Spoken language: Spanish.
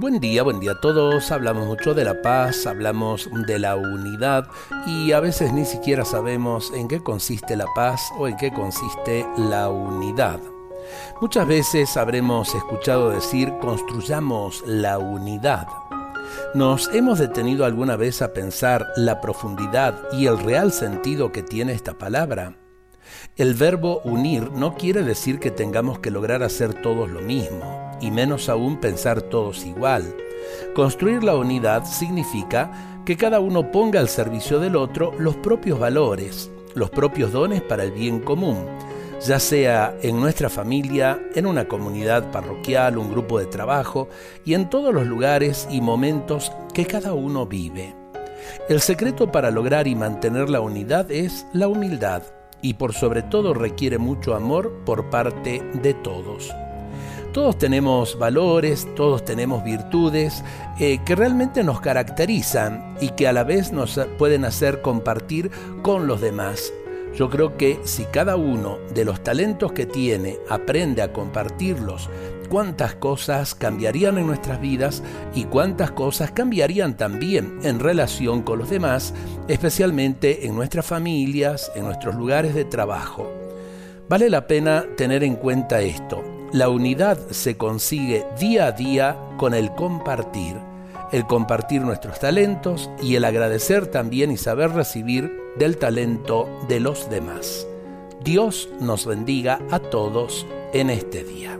Buen día, buen día a todos. Hablamos mucho de la paz, hablamos de la unidad y a veces ni siquiera sabemos en qué consiste la paz o en qué consiste la unidad. Muchas veces habremos escuchado decir construyamos la unidad. ¿Nos hemos detenido alguna vez a pensar la profundidad y el real sentido que tiene esta palabra? El verbo unir no quiere decir que tengamos que lograr hacer todos lo mismo, y menos aún pensar todos igual. Construir la unidad significa que cada uno ponga al servicio del otro los propios valores, los propios dones para el bien común, ya sea en nuestra familia, en una comunidad parroquial, un grupo de trabajo y en todos los lugares y momentos que cada uno vive. El secreto para lograr y mantener la unidad es la humildad y por sobre todo requiere mucho amor por parte de todos. Todos tenemos valores, todos tenemos virtudes eh, que realmente nos caracterizan y que a la vez nos pueden hacer compartir con los demás. Yo creo que si cada uno de los talentos que tiene aprende a compartirlos, cuántas cosas cambiarían en nuestras vidas y cuántas cosas cambiarían también en relación con los demás, especialmente en nuestras familias, en nuestros lugares de trabajo. Vale la pena tener en cuenta esto. La unidad se consigue día a día con el compartir el compartir nuestros talentos y el agradecer también y saber recibir del talento de los demás. Dios nos bendiga a todos en este día.